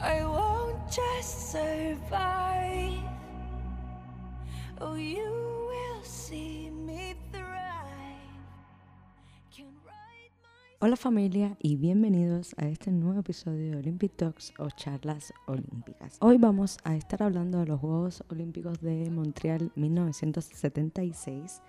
I won't just survive. Oh, you will see me thrive. Hola familia y bienvenidos a este nuevo episodio de Olympic Talks o charlas olímpicas. Hoy vamos a estar hablando de los Juegos Olímpicos de Montreal 1976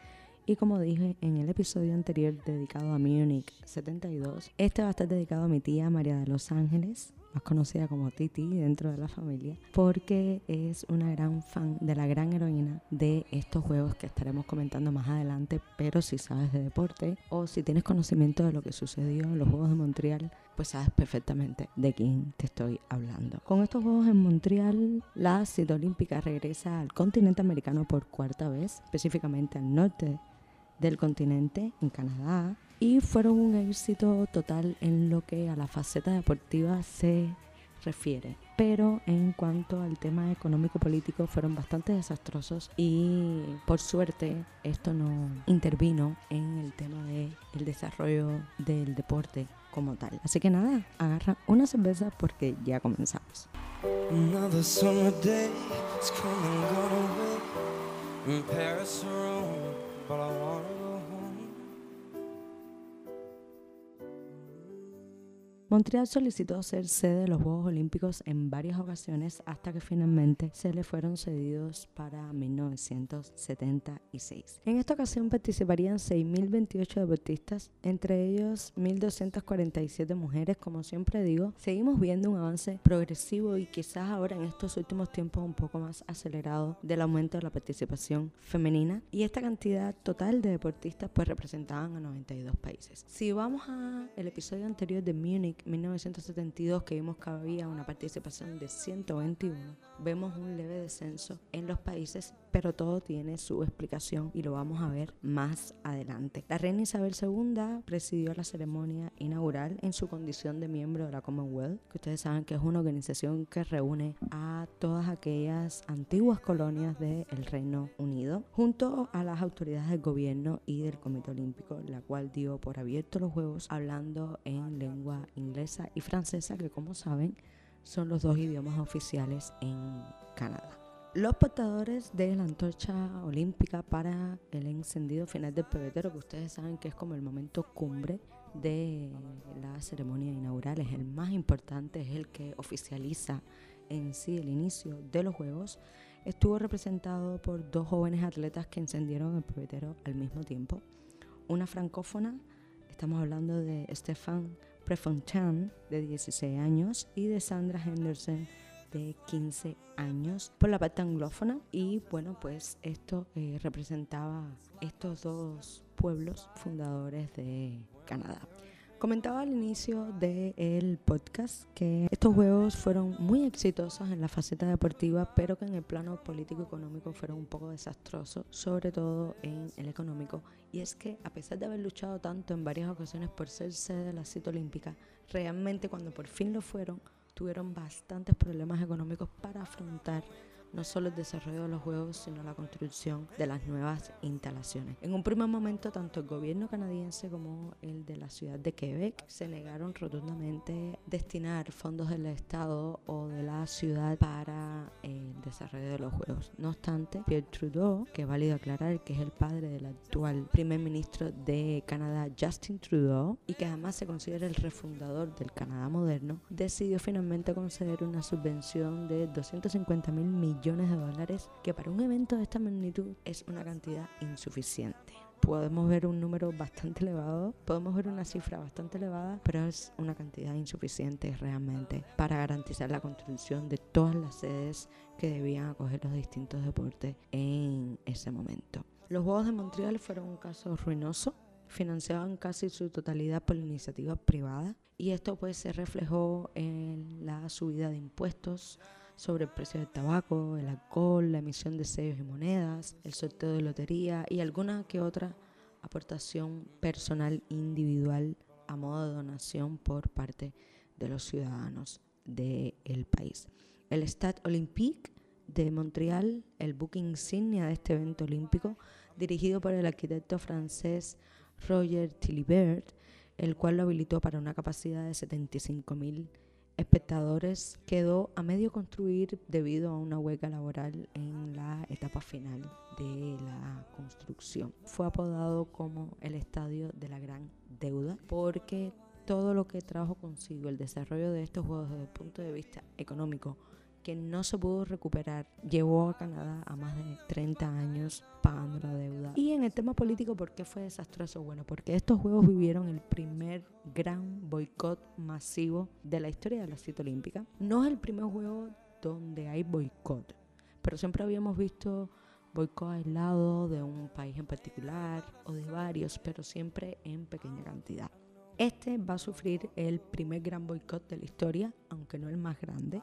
y como dije en el episodio anterior dedicado a Múnich 72, este va a estar dedicado a mi tía María de los Ángeles, más conocida como Titi dentro de la familia, porque es una gran fan de la gran heroína de estos juegos que estaremos comentando más adelante, pero si sabes de deporte o si tienes conocimiento de lo que sucedió en los Juegos de Montreal, pues sabes perfectamente de quién te estoy hablando. Con estos Juegos en Montreal, la cita olímpica regresa al continente americano por cuarta vez, específicamente al norte del continente, en Canadá, y fueron un éxito total en lo que a la faceta deportiva se refiere. Pero en cuanto al tema económico-político fueron bastante desastrosos y por suerte esto no intervino en el tema del el desarrollo del deporte como tal. Así que nada, agarra una cerveza porque ya comenzamos. Montreal solicitó ser sede de los Juegos Olímpicos en varias ocasiones hasta que finalmente se le fueron cedidos para 1976. En esta ocasión participarían 6.028 deportistas, entre ellos 1.247 mujeres, como siempre digo. Seguimos viendo un avance progresivo y quizás ahora en estos últimos tiempos un poco más acelerado del aumento de la participación femenina y esta cantidad total de deportistas pues representaban a 92 países. Si vamos al episodio anterior de Múnich 1972 que vimos que había una participación de 121, vemos un leve descenso en los países, pero todo tiene su explicación y lo vamos a ver más adelante. La reina Isabel II presidió la ceremonia inaugural en su condición de miembro de la Commonwealth, que ustedes saben que es una organización que reúne a todas aquellas antiguas colonias del Reino Unido, junto a las autoridades del gobierno y del Comité Olímpico, la cual dio por abierto los Juegos hablando en lengua inglesa y francesa, que como saben son los dos idiomas oficiales en Canadá. Los portadores de la antorcha olímpica para el encendido final del pebetero, que ustedes saben que es como el momento cumbre de la ceremonia inaugural, es el más importante, es el que oficializa en sí el inicio de los Juegos, estuvo representado por dos jóvenes atletas que encendieron el pebetero al mismo tiempo. Una francófona, estamos hablando de Stefan Prefontaine, de 16 años, y de Sandra Henderson, de 15 años, por la parte anglófona. Y bueno, pues esto eh, representaba estos dos pueblos fundadores de Canadá. Comentaba al inicio del podcast que estos juegos fueron muy exitosos en la faceta deportiva, pero que en el plano político-económico fueron un poco desastrosos, sobre todo en el económico. Y es que a pesar de haber luchado tanto en varias ocasiones por ser sede de la cita olímpica, realmente cuando por fin lo fueron, tuvieron bastantes problemas económicos para afrontar no solo el desarrollo de los juegos, sino la construcción de las nuevas instalaciones. En un primer momento, tanto el gobierno canadiense como el de la ciudad de Quebec se negaron rotundamente destinar fondos del Estado o de la ciudad para el desarrollo de los juegos. No obstante, Pierre Trudeau, que es válido aclarar que es el padre del actual primer ministro de Canadá, Justin Trudeau, y que además se considera el refundador del Canadá moderno, decidió finalmente conceder una subvención de 250 mil millones millones de dólares, que para un evento de esta magnitud es una cantidad insuficiente. Podemos ver un número bastante elevado, podemos ver una cifra bastante elevada, pero es una cantidad insuficiente realmente para garantizar la construcción de todas las sedes que debían acoger los distintos deportes en ese momento. Los Juegos de Montreal fueron un caso ruinoso, financiaban casi su totalidad por iniciativas privadas y esto pues se reflejó en la subida de impuestos sobre el precio del tabaco, el alcohol, la emisión de sellos y monedas, el sorteo de lotería y alguna que otra aportación personal individual a modo de donación por parte de los ciudadanos del país. El Stade Olympique de Montreal, el buque insignia de este evento olímpico, dirigido por el arquitecto francés Roger Tilibert, el cual lo habilitó para una capacidad de 75.000 espectadores quedó a medio construir debido a una huelga laboral en la etapa final de la construcción. Fue apodado como el estadio de la gran deuda porque todo lo que trajo consigo el desarrollo de estos juegos desde el punto de vista económico, que no se pudo recuperar, llevó a Canadá a más de 30 años pagando la deuda. Y en el tema político, ¿por qué fue desastroso? Bueno, porque estos Juegos vivieron el primer gran boicot masivo de la historia de la cita olímpica. No es el primer juego donde hay boicot, pero siempre habíamos visto boicot aislado de un país en particular o de varios, pero siempre en pequeña cantidad. Este va a sufrir el primer gran boicot de la historia, aunque no el más grande.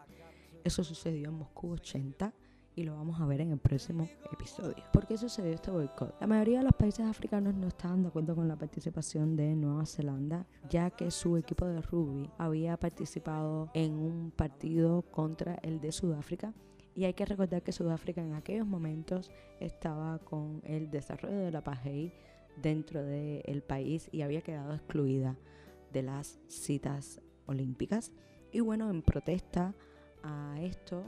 Eso sucedió en Moscú 80 y lo vamos a ver en el próximo episodio. ¿Por qué sucedió este boicot? La mayoría de los países africanos no estaban de acuerdo con la participación de Nueva Zelanda, ya que su equipo de rugby había participado en un partido contra el de Sudáfrica. Y hay que recordar que Sudáfrica en aquellos momentos estaba con el desarrollo de la apartheid dentro del país y había quedado excluida de las citas olímpicas. Y bueno, en protesta a esto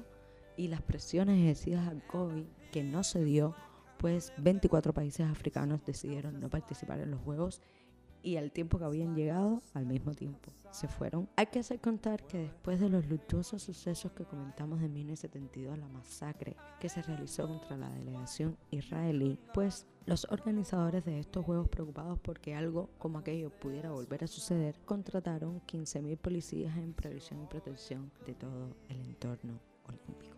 y las presiones ejercidas al COVID que no se dio, pues 24 países africanos decidieron no participar en los Juegos y al tiempo que habían llegado, al mismo tiempo se fueron. Hay que hacer contar que después de los luctuosos sucesos que comentamos de 1972, la masacre que se realizó contra la delegación israelí, pues los organizadores de estos Juegos, preocupados porque algo como aquello pudiera volver a suceder, contrataron 15.000 policías en previsión y protección de todo el entorno olímpico.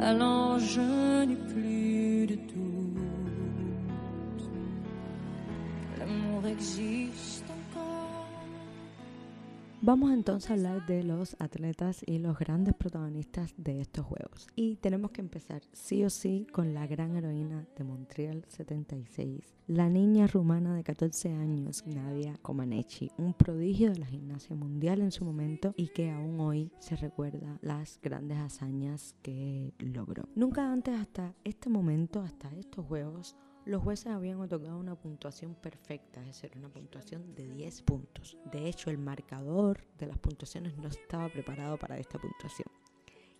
alors je n'ai plus de doute. L'amour existe. Vamos entonces a hablar de los atletas y los grandes protagonistas de estos Juegos. Y tenemos que empezar sí o sí con la gran heroína de Montreal 76, la niña rumana de 14 años, Nadia Comaneci, un prodigio de la gimnasia mundial en su momento y que aún hoy se recuerda las grandes hazañas que logró. Nunca antes hasta este momento, hasta estos Juegos, los jueces habían otorgado una puntuación perfecta, es decir, una puntuación de 10 puntos. De hecho, el marcador de las puntuaciones no estaba preparado para esta puntuación.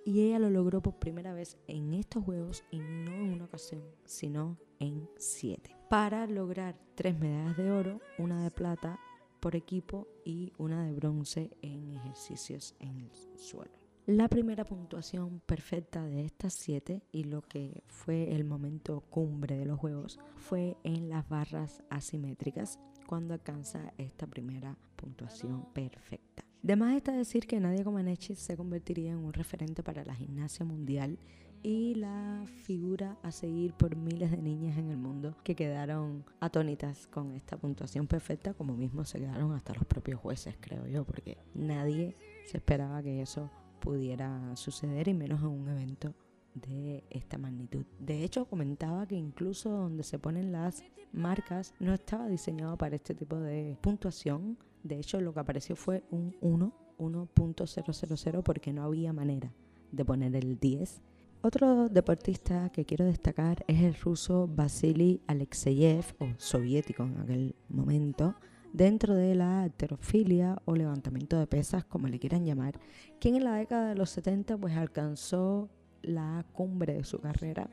Y ella lo logró por primera vez en estos juegos y no en una ocasión, sino en siete. Para lograr tres medallas de oro, una de plata por equipo y una de bronce en ejercicios en el suelo. La primera puntuación perfecta de estas siete y lo que fue el momento cumbre de los juegos fue en las barras asimétricas cuando alcanza esta primera puntuación perfecta. De más está decir que Nadia Comaneci se convertiría en un referente para la gimnasia mundial y la figura a seguir por miles de niñas en el mundo que quedaron atónitas con esta puntuación perfecta, como mismo se quedaron hasta los propios jueces, creo yo, porque nadie se esperaba que eso pudiera suceder y menos en un evento de esta magnitud. De hecho, comentaba que incluso donde se ponen las marcas no estaba diseñado para este tipo de puntuación. De hecho, lo que apareció fue un 1, 1.000 porque no había manera de poner el 10. Otro deportista que quiero destacar es el ruso Vasily Alexeyev, o soviético en aquel momento, dentro de la alterofilia o levantamiento de pesas, como le quieran llamar, quien en la década de los 70 pues alcanzó la cumbre de su carrera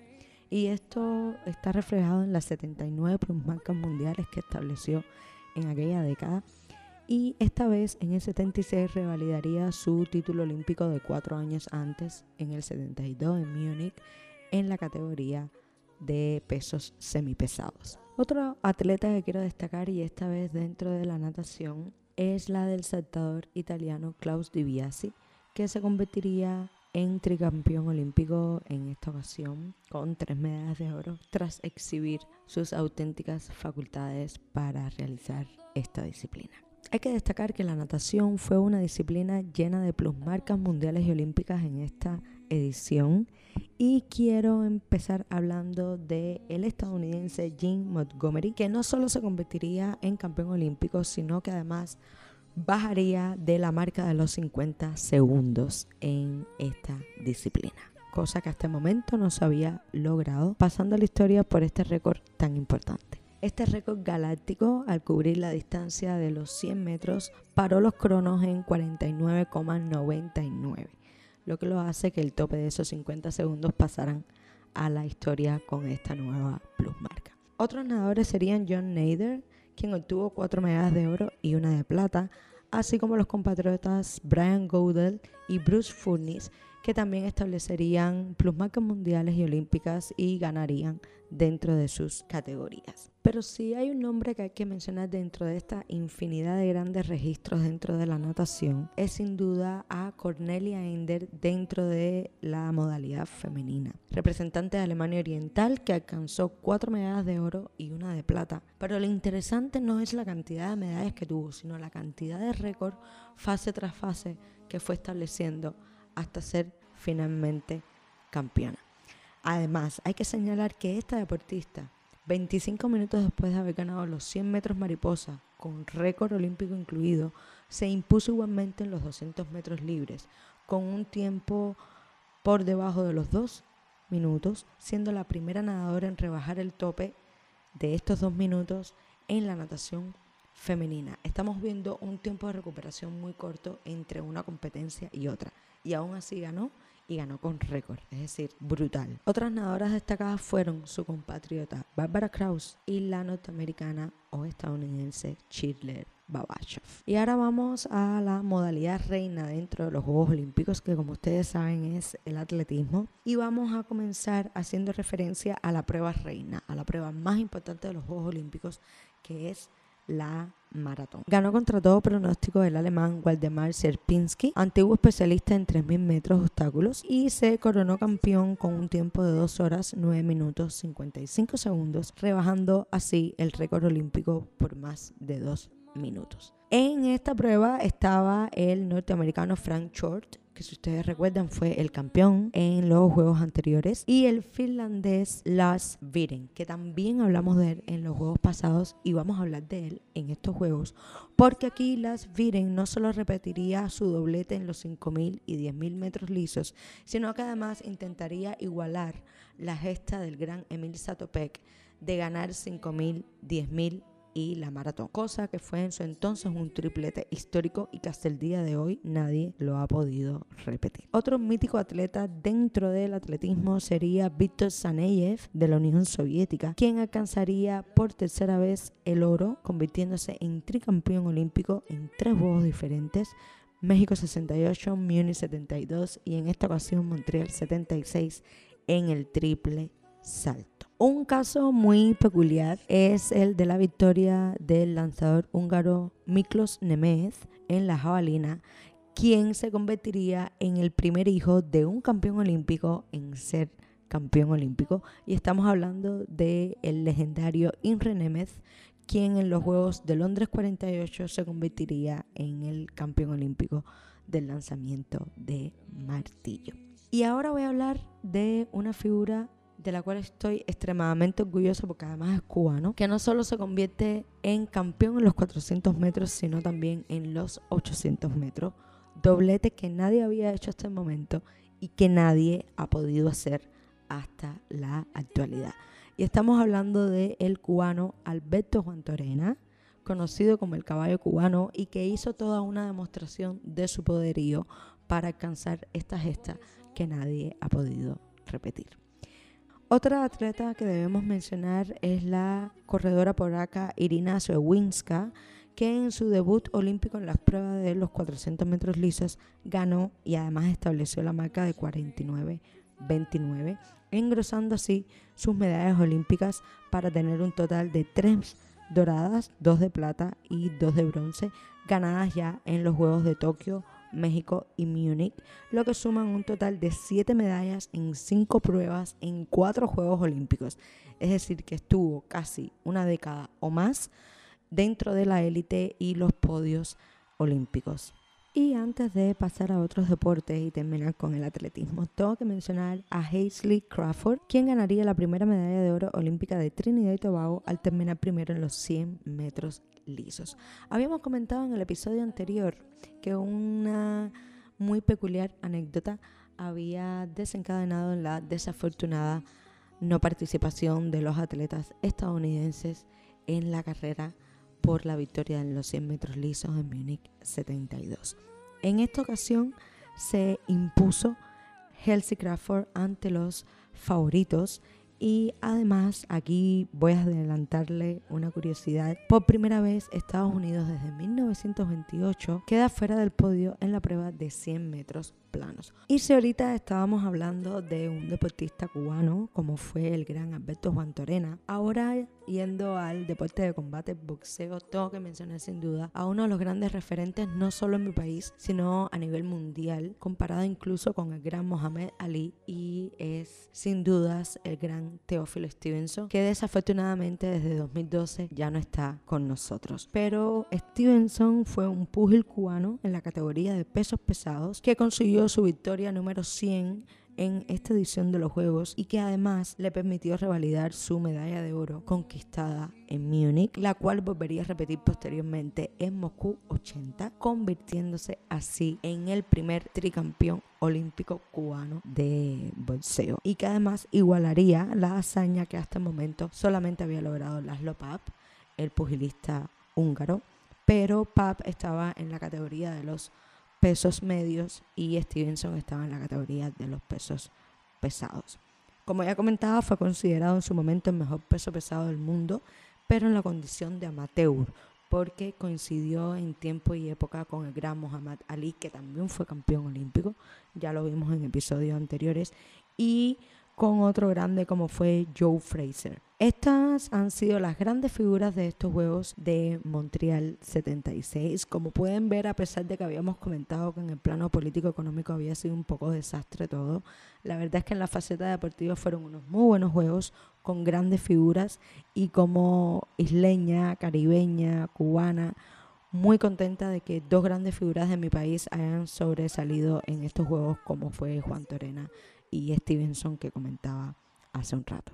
y esto está reflejado en las 79 marcas mundiales que estableció en aquella década y esta vez en el 76 revalidaría su título olímpico de cuatro años antes en el 72 en Múnich en la categoría de pesos semipesados. Otro atleta que quiero destacar y esta vez dentro de la natación es la del saltador italiano Klaus Di Biasi, que se convertiría en tricampeón olímpico en esta ocasión con tres medallas de oro tras exhibir sus auténticas facultades para realizar esta disciplina. Hay que destacar que la natación fue una disciplina llena de plusmarcas mundiales y olímpicas en esta edición. Y quiero empezar hablando de el estadounidense Jim Montgomery que no solo se convertiría en campeón olímpico sino que además bajaría de la marca de los 50 segundos en esta disciplina. Cosa que hasta el momento no se había logrado pasando la historia por este récord tan importante. Este récord galáctico, al cubrir la distancia de los 100 metros, paró los cronos en 49,99, lo que lo hace que el tope de esos 50 segundos pasaran a la historia con esta nueva plusmarca. Otros nadadores serían John Nader, quien obtuvo cuatro medallas de oro y una de plata, así como los compatriotas Brian Goodell y Bruce Furniss, que también establecerían plusmarcas mundiales y olímpicas y ganarían dentro de sus categorías. Pero si hay un nombre que hay que mencionar dentro de esta infinidad de grandes registros dentro de la natación, es sin duda a Cornelia Ender dentro de la modalidad femenina, representante de Alemania Oriental que alcanzó cuatro medallas de oro y una de plata. Pero lo interesante no es la cantidad de medallas que tuvo, sino la cantidad de récord fase tras fase que fue estableciendo hasta ser finalmente campeona. Además, hay que señalar que esta deportista, 25 minutos después de haber ganado los 100 metros mariposa, con récord olímpico incluido, se impuso igualmente en los 200 metros libres, con un tiempo por debajo de los 2 minutos, siendo la primera nadadora en rebajar el tope de estos dos minutos en la natación femenina. Estamos viendo un tiempo de recuperación muy corto entre una competencia y otra y aún así ganó y ganó con récord, es decir, brutal. Otras nadadoras destacadas fueron su compatriota Barbara Kraus y la norteamericana o estadounidense Chidler Babachov. Y ahora vamos a la modalidad reina dentro de los Juegos Olímpicos, que como ustedes saben es el atletismo. Y vamos a comenzar haciendo referencia a la prueba reina, a la prueba más importante de los Juegos Olímpicos, que es la maratón. Ganó contra todo pronóstico el alemán Waldemar Sierpinski, antiguo especialista en 3.000 metros obstáculos, y se coronó campeón con un tiempo de 2 horas 9 minutos 55 segundos, rebajando así el récord olímpico por más de 2 minutos. En esta prueba estaba el norteamericano Frank Short, que si ustedes recuerdan fue el campeón en los juegos anteriores, y el finlandés Lars Viren, que también hablamos de él en los juegos pasados y vamos a hablar de él en estos juegos, porque aquí Lars Viren no solo repetiría su doblete en los 5.000 y 10.000 metros lisos, sino que además intentaría igualar la gesta del gran Emil Satopek de ganar 5.000, 10.000 y la maratón, cosa que fue en su entonces un triplete histórico y que hasta el día de hoy nadie lo ha podido repetir. Otro mítico atleta dentro del atletismo sería Viktor Saneyev de la Unión Soviética, quien alcanzaría por tercera vez el oro, convirtiéndose en tricampeón olímpico en tres juegos diferentes, México 68, Múnich 72 y en esta ocasión Montreal 76 en el triple salto. Un caso muy peculiar es el de la victoria del lanzador húngaro Miklos Nemeth en la jabalina, quien se convertiría en el primer hijo de un campeón olímpico en ser campeón olímpico. Y estamos hablando del el legendario Imre Nemeth, quien en los Juegos de Londres 48 se convertiría en el campeón olímpico del lanzamiento de martillo. Y ahora voy a hablar de una figura de la cual estoy extremadamente orgulloso porque además es cubano, que no solo se convierte en campeón en los 400 metros, sino también en los 800 metros. Doblete que nadie había hecho hasta el momento y que nadie ha podido hacer hasta la actualidad. Y estamos hablando de el cubano Alberto Juan Torena, conocido como el caballo cubano y que hizo toda una demostración de su poderío para alcanzar esta gesta que nadie ha podido repetir. Otra atleta que debemos mencionar es la corredora polaca Irina Swewinska, que en su debut olímpico en las pruebas de los 400 metros lisos ganó y además estableció la marca de 49-29, engrosando así sus medallas olímpicas para tener un total de tres doradas, dos de plata y dos de bronce, ganadas ya en los Juegos de Tokio México y Múnich, lo que suman un total de 7 medallas en 5 pruebas en 4 Juegos Olímpicos. Es decir, que estuvo casi una década o más dentro de la élite y los podios olímpicos. Y antes de pasar a otros deportes y terminar con el atletismo, tengo que mencionar a Hazley Crawford, quien ganaría la primera medalla de oro olímpica de Trinidad y Tobago al terminar primero en los 100 metros lisos. Habíamos comentado en el episodio anterior que una muy peculiar anécdota había desencadenado en la desafortunada no participación de los atletas estadounidenses en la carrera por la victoria en los 100 metros lisos en Múnich 72. En esta ocasión se impuso Halsey Crawford ante los favoritos y además aquí voy a adelantarle una curiosidad. Por primera vez Estados Unidos desde 1928 queda fuera del podio en la prueba de 100 metros planos. Y si ahorita estábamos hablando de un deportista cubano como fue el gran Alberto Juan Torena, ahora yendo al deporte de combate boxeo, tengo que mencionar sin duda a uno de los grandes referentes no solo en mi país, sino a nivel mundial, comparado incluso con el gran Mohamed Ali y es sin dudas el gran Teófilo Stevenson, que desafortunadamente desde 2012 ya no está con nosotros. Pero Stevenson fue un púgil cubano en la categoría de pesos pesados que consiguió su victoria número 100 en esta edición de los Juegos y que además le permitió revalidar su medalla de oro conquistada en Múnich, la cual volvería a repetir posteriormente en Moscú 80, convirtiéndose así en el primer tricampeón olímpico cubano de boxeo. Y que además igualaría la hazaña que hasta el momento solamente había logrado Laszlo Papp, el pugilista húngaro, pero Papp estaba en la categoría de los pesos medios y Stevenson estaba en la categoría de los pesos pesados. Como ya comentaba, fue considerado en su momento el mejor peso pesado del mundo, pero en la condición de amateur, porque coincidió en tiempo y época con el gran Muhammad Ali, que también fue campeón olímpico, ya lo vimos en episodios anteriores, y con otro grande como fue Joe Fraser. Estas han sido las grandes figuras de estos Juegos de Montreal 76. Como pueden ver, a pesar de que habíamos comentado que en el plano político-económico había sido un poco desastre todo, la verdad es que en la faceta deportiva fueron unos muy buenos Juegos con grandes figuras y como isleña, caribeña, cubana, muy contenta de que dos grandes figuras de mi país hayan sobresalido en estos Juegos como fue Juan Torena y Stevenson que comentaba hace un rato.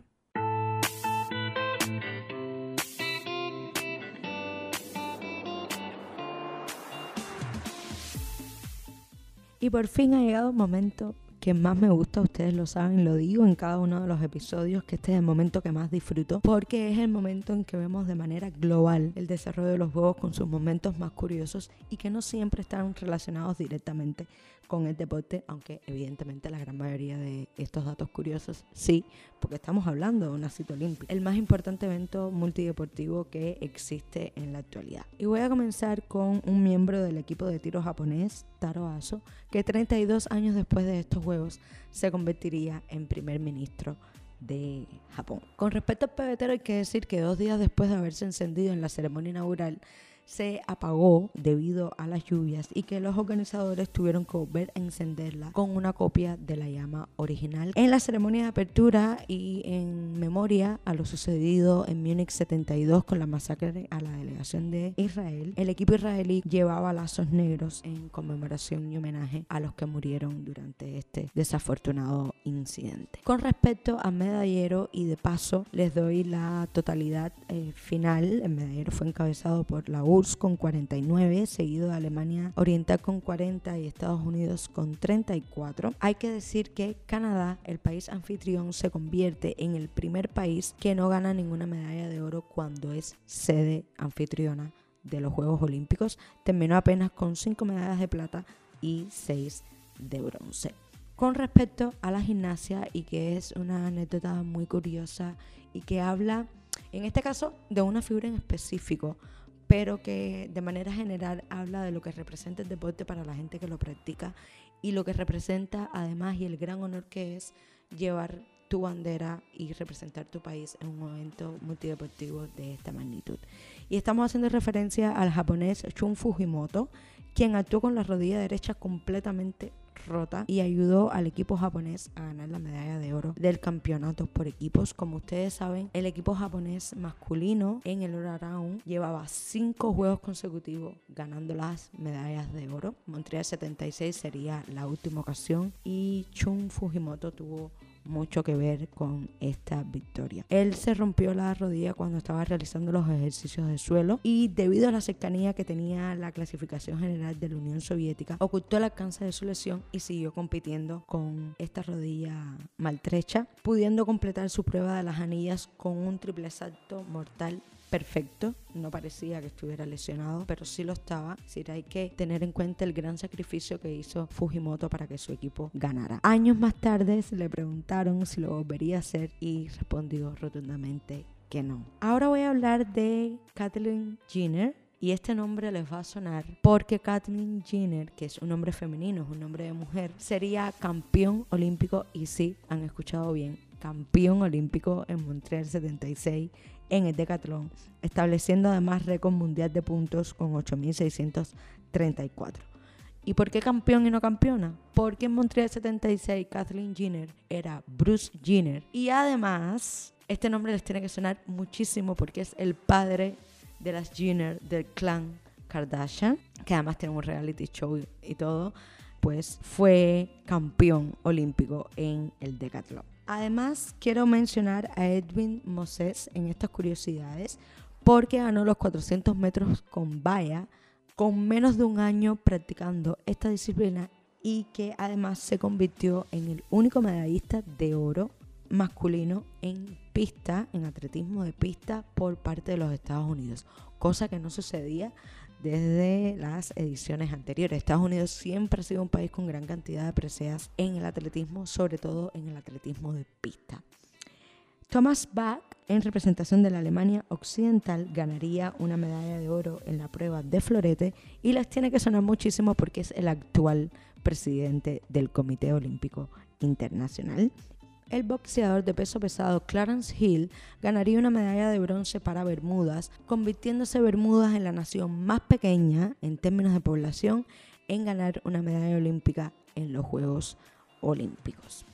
Y por fin ha llegado el momento que más me gusta, ustedes lo saben, lo digo en cada uno de los episodios, que este es el momento que más disfruto, porque es el momento en que vemos de manera global el desarrollo de los juegos con sus momentos más curiosos y que no siempre están relacionados directamente con el deporte, aunque evidentemente la gran mayoría de estos datos curiosos sí, porque estamos hablando de una cita olímpica, el más importante evento multideportivo que existe en la actualidad. Y voy a comenzar con un miembro del equipo de tiro japonés, Taro Aso, que 32 años después de estos Juegos se convertiría en primer ministro de Japón. Con respecto al pebetero hay que decir que dos días después de haberse encendido en la ceremonia inaugural, se apagó debido a las lluvias y que los organizadores tuvieron que volver a encenderla con una copia de la llama original. En la ceremonia de apertura y en memoria a lo sucedido en Múnich 72 con la masacre a la delegación de Israel, el equipo israelí llevaba lazos negros en conmemoración y homenaje a los que murieron durante este desafortunado incidente. Con respecto a medallero y de paso les doy la totalidad eh, final, el medallero fue encabezado por la U con 49, seguido de Alemania Oriental con 40 y Estados Unidos con 34. Hay que decir que Canadá, el país anfitrión, se convierte en el primer país que no gana ninguna medalla de oro cuando es sede anfitriona de los Juegos Olímpicos. Terminó apenas con 5 medallas de plata y 6 de bronce. Con respecto a la gimnasia, y que es una anécdota muy curiosa y que habla, en este caso, de una figura en específico, pero que de manera general habla de lo que representa el deporte para la gente que lo practica y lo que representa además y el gran honor que es llevar tu bandera y representar tu país en un evento multideportivo de esta magnitud. Y estamos haciendo referencia al japonés Shun Fujimoto, quien actuó con la rodilla derecha completamente rota y ayudó al equipo japonés a ganar la medalla de oro del campeonato por equipos. Como ustedes saben, el equipo japonés masculino en el all llevaba cinco juegos consecutivos ganando las medallas de oro. Montreal 76 sería la última ocasión y Chun Fujimoto tuvo mucho que ver con esta victoria. Él se rompió la rodilla cuando estaba realizando los ejercicios de suelo y debido a la cercanía que tenía la clasificación general de la Unión Soviética, ocultó el alcance de su lesión y siguió compitiendo con esta rodilla maltrecha, pudiendo completar su prueba de las anillas con un triple salto mortal perfecto, no parecía que estuviera lesionado, pero sí lo estaba. Es decir, hay que tener en cuenta el gran sacrificio que hizo Fujimoto para que su equipo ganara. Años más tarde se le preguntaron si lo volvería a hacer y respondió rotundamente que no. Ahora voy a hablar de Kathleen Jenner, y este nombre les va a sonar porque Kathleen Jenner, que es un nombre femenino, es un nombre de mujer, sería campeón olímpico y sí, han escuchado bien, campeón olímpico en Montreal 76 en el decatlón, estableciendo además récord mundial de puntos con 8.634. ¿Y por qué campeón y no campeona? Porque en Montreal 76 Kathleen Jenner era Bruce Jenner y además este nombre les tiene que sonar muchísimo porque es el padre de las Jenner del clan Kardashian, que además tiene un reality show y todo, pues fue campeón olímpico en el decatlón. Además, quiero mencionar a Edwin Moses en estas curiosidades porque ganó los 400 metros con valla con menos de un año practicando esta disciplina y que además se convirtió en el único medallista de oro masculino en pista, en atletismo de pista por parte de los Estados Unidos, cosa que no sucedía desde las ediciones anteriores. Estados Unidos siempre ha sido un país con gran cantidad de preseas en el atletismo, sobre todo en el atletismo de pista. Thomas Bach, en representación de la Alemania Occidental, ganaría una medalla de oro en la prueba de florete y les tiene que sonar muchísimo porque es el actual presidente del Comité Olímpico Internacional el boxeador de peso pesado Clarence Hill ganaría una medalla de bronce para Bermudas, convirtiéndose Bermudas en la nación más pequeña en términos de población en ganar una medalla olímpica en los Juegos Olímpicos.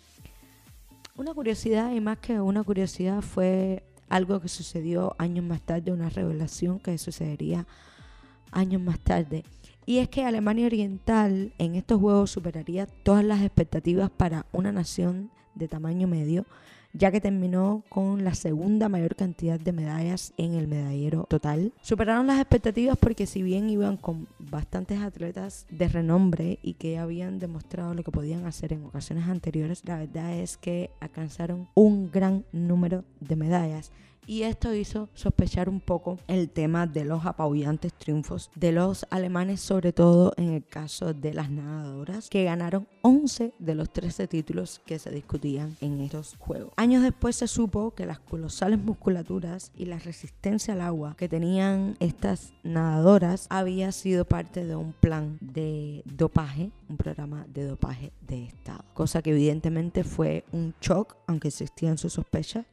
Una curiosidad, y más que una curiosidad, fue algo que sucedió años más tarde, una revelación que sucedería años más tarde. Y es que Alemania Oriental en estos Juegos superaría todas las expectativas para una nación de tamaño medio, ya que terminó con la segunda mayor cantidad de medallas en el medallero total. Superaron las expectativas porque si bien iban con bastantes atletas de renombre y que habían demostrado lo que podían hacer en ocasiones anteriores, la verdad es que alcanzaron un gran número de medallas y esto hizo sospechar un poco el tema de los apabullantes triunfos de los alemanes, sobre todo en el caso de las nadadoras, que ganaron 11 de los 13 títulos que se discutían en estos juegos. Años después se supo que las colosales musculaturas y la resistencia al agua que tenían estas nadadoras había sido parte de un plan de dopaje, un programa de dopaje de Estado, cosa que evidentemente fue un shock, aunque existían sus sospechas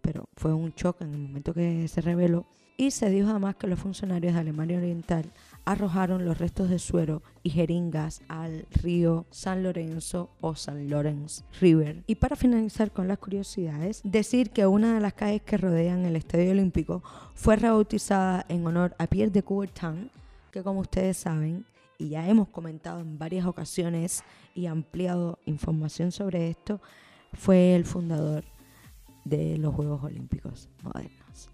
pero fue un shock en el momento que se reveló. Y se dijo además que los funcionarios de Alemania Oriental arrojaron los restos de suero y jeringas al río San Lorenzo o San Lawrence River. Y para finalizar con las curiosidades, decir que una de las calles que rodean el Estadio Olímpico fue rebautizada en honor a Pierre de Coubertin, que como ustedes saben, y ya hemos comentado en varias ocasiones y ampliado información sobre esto, fue el fundador de los Juegos Olímpicos modernos.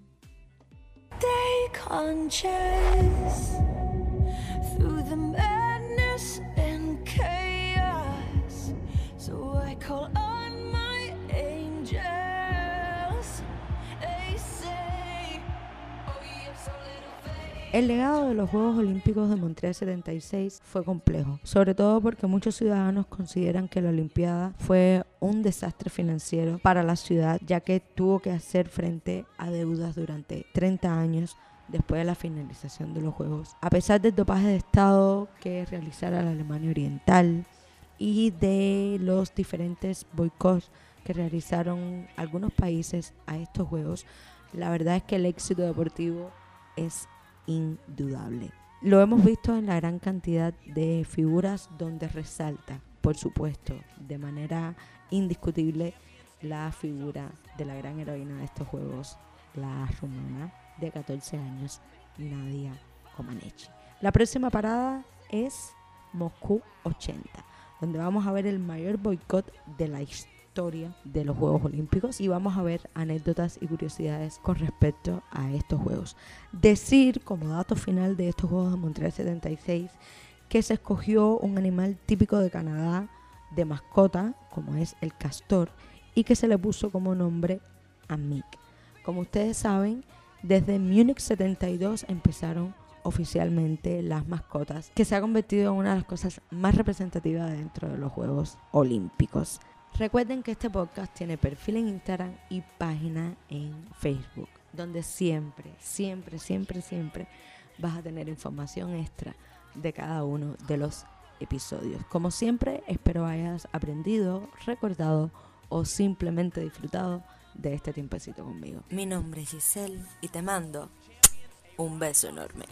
El legado de los Juegos Olímpicos de Montreal 76 fue complejo, sobre todo porque muchos ciudadanos consideran que la Olimpiada fue un desastre financiero para la ciudad, ya que tuvo que hacer frente a deudas durante 30 años después de la finalización de los Juegos. A pesar del dopaje de Estado que realizara la Alemania Oriental y de los diferentes boicots que realizaron algunos países a estos Juegos, la verdad es que el éxito deportivo es indudable. Lo hemos visto en la gran cantidad de figuras donde resalta, por supuesto, de manera indiscutible la figura de la gran heroína de estos juegos, la rumana de 14 años, Nadia Comaneci. La próxima parada es Moscú 80, donde vamos a ver el mayor boicot de la historia de los Juegos Olímpicos y vamos a ver anécdotas y curiosidades con respecto a estos Juegos. Decir como dato final de estos Juegos de Montreal 76 que se escogió un animal típico de Canadá de mascota, como es el castor, y que se le puso como nombre a Mick. Como ustedes saben, Desde Múnich 72 empezaron oficialmente las mascotas, que se ha convertido en una de las cosas más representativas dentro de los Juegos Olímpicos. Recuerden que este podcast tiene perfil en Instagram y página en Facebook, donde siempre, siempre, siempre, siempre vas a tener información extra de cada uno de los episodios. Como siempre, espero hayas aprendido, recordado o simplemente disfrutado de este tiempecito conmigo. Mi nombre es Giselle y te mando un beso enorme.